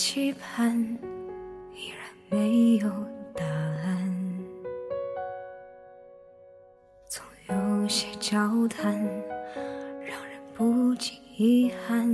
期盼依然没有答案，总有些交谈让人不禁遗憾。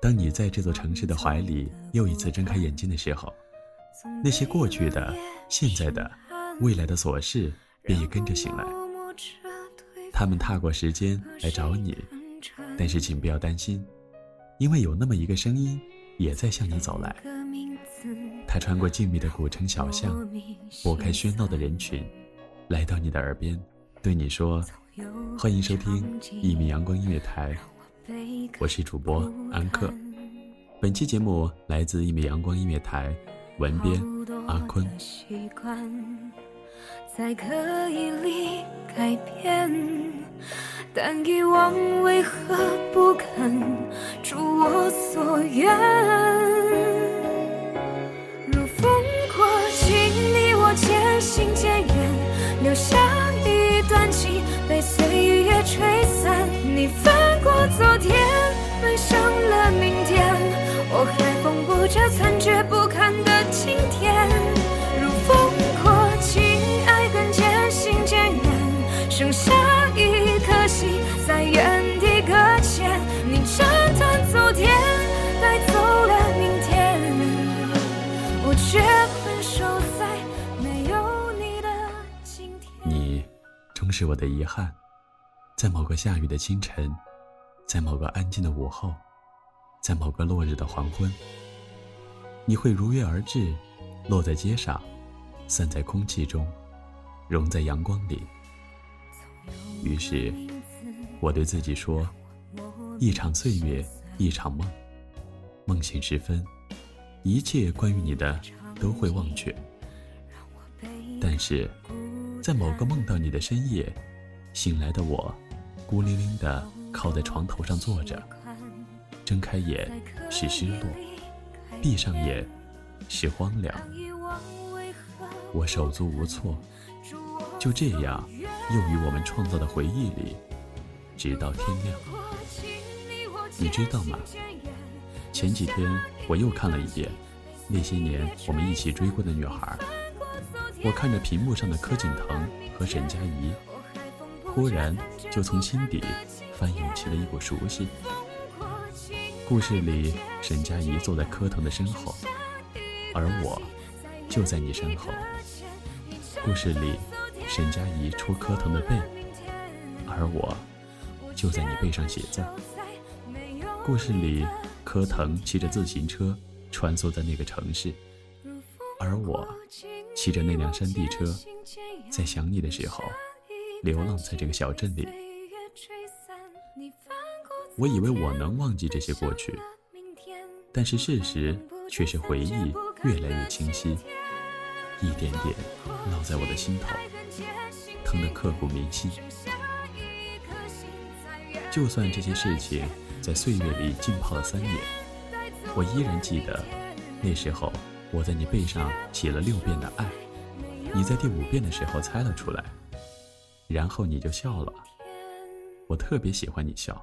当你在这座城市的怀里又一次睁开眼睛的时候，那些过去的、现在的、未来的琐事便也跟着醒来。他们踏过时间来找你。但是请不要担心，因为有那么一个声音，也在向你走来。他穿过静谧的古城小巷，拨开喧闹的人群，来到你的耳边，对你说：“欢迎收听一米阳光音乐台，我是主播安克。本期节目来自一米阳光音乐台，文编阿坤。”才可以离改变，但遗忘为何不肯如我所愿？如风过境，你我渐行渐远，留下一段情被岁月吹散。你翻过昨天，奔向了是我的遗憾，在某个下雨的清晨，在某个安静的午后，在某个落日的黄昏，你会如约而至，落在街上，散在空气中，融在阳光里。于是，我对自己说：“一场岁月，一场梦。梦醒时分，一切关于你的都会忘却。但是，在某个梦到你的深夜，醒来的我，孤零零地靠在床头上坐着，睁开眼是失落，闭上眼是荒凉。我手足无措，就这样。”又于我们创造的回忆里，直到天亮。你知道吗？前几天我又看了一遍那些年我们一起追过的女孩。我看着屏幕上的柯景腾和沈佳宜，忽然就从心底翻涌起了一股熟悉。故事里，沈佳宜坐在柯腾的身后，而我就在你身后。故事里。沈佳宜戳柯腾的背，而我就在你背上写字。故事里，柯腾骑着自行车穿梭在那个城市，而我骑着那辆山地车，在想你的时候流浪在这个小镇里。我以为我能忘记这些过去，但是事实却是回忆越来越清晰。一点点烙在我的心头，疼得刻骨铭心。就算这些事情在岁月里浸泡了三年，我依然记得，那时候我在你背上写了六遍的爱，你在第五遍的时候猜了出来，然后你就笑了。我特别喜欢你笑，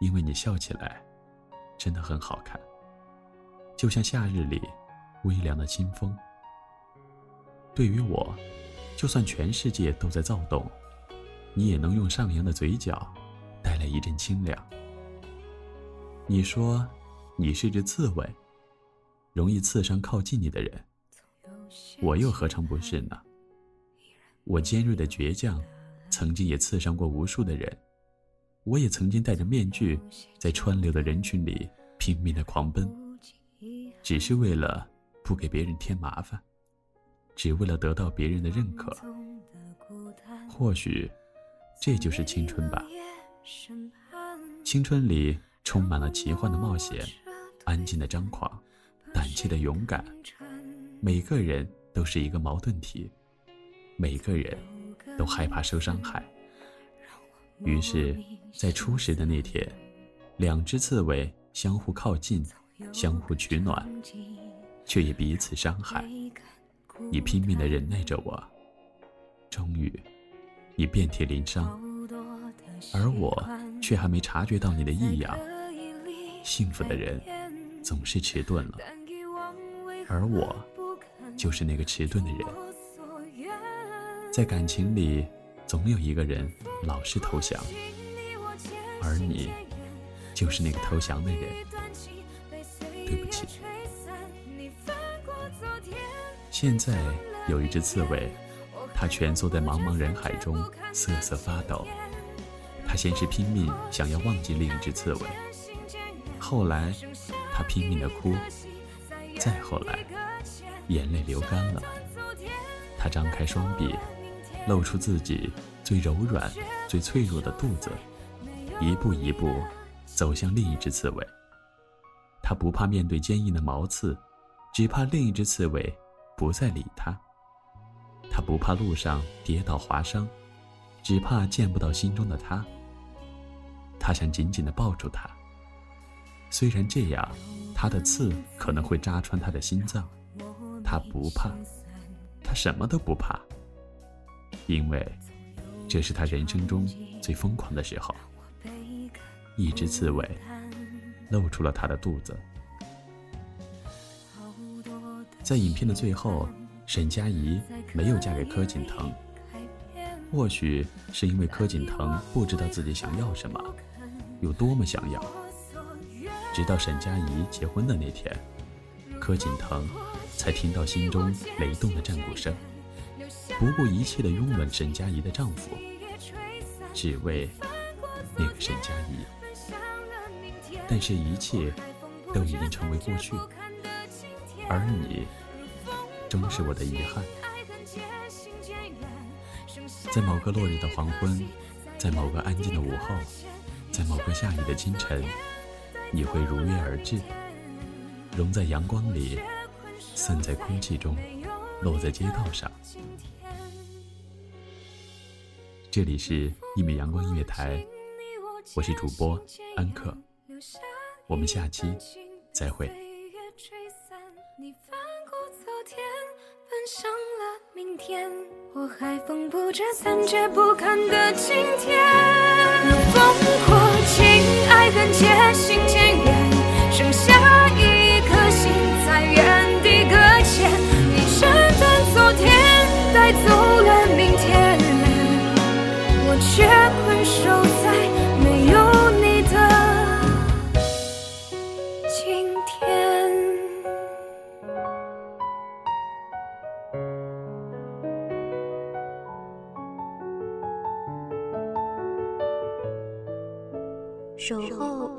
因为你笑起来真的很好看，就像夏日里微凉的清风。对于我，就算全世界都在躁动，你也能用上扬的嘴角带来一阵清凉。你说，你是只刺猬，容易刺伤靠近你的人，我又何尝不是呢？我尖锐的倔强，曾经也刺伤过无数的人，我也曾经戴着面具，在川流的人群里拼命的狂奔，只是为了不给别人添麻烦，只为了得到别人的认可。或许，这就是青春吧。青春里充满了奇幻的冒险，安静的张狂，胆怯的勇敢。每个人都是一个矛盾体，每个人都害怕受伤害。于是，在初识的那天，两只刺猬相互靠近，相互取暖，却也彼此伤害。你拼命的忍耐着我，终于，你遍体鳞伤，而我却还没察觉到你的异样。幸福的人总是迟钝了，而我。就是那个迟钝的人，在感情里，总有一个人老是投降，而你就是那个投降的人。对不起。现在有一只刺猬，它蜷缩在茫茫人海中瑟瑟发抖。它先是拼命想要忘记另一只刺猬，后来它拼命的哭，再后来。眼泪流干了，他张开双臂，露出自己最柔软、最脆弱的肚子，一步一步走向另一只刺猬。他不怕面对坚硬的毛刺，只怕另一只刺猬不再理他。他不怕路上跌倒划伤，只怕见不到心中的他。他想紧紧地抱住他，虽然这样，他的刺可能会扎穿他的心脏。他不怕，他什么都不怕，因为这是他人生中最疯狂的时候。一只刺猬露出了他的肚子。在影片的最后，沈佳宜没有嫁给柯景腾，或许是因为柯景腾不知道自己想要什么，有多么想要。直到沈佳宜结婚的那天，柯景腾。才听到心中雷动的战鼓声，不顾一切的拥吻沈佳宜的丈夫，只为那个沈佳宜。但是，一切都已经成为过去，而你，终是我的遗憾。在某个落日的黄昏，在某个安静的午后，在某个下雨的清晨，你会如约而至，融在阳光里。散在空气中，落在街道上。这里是《一米阳光音乐台》，我是主播安克，我们下期再会。渐行渐远剩下一颗心在原地搁浅。你斩断昨天带走了明天。我却困守在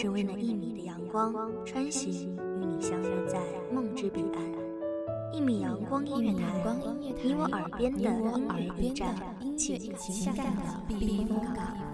只为那一米的阳光，穿行与你相约在梦之彼岸。一米阳光音乐台，你我耳边的音乐驿站，情感的避风港。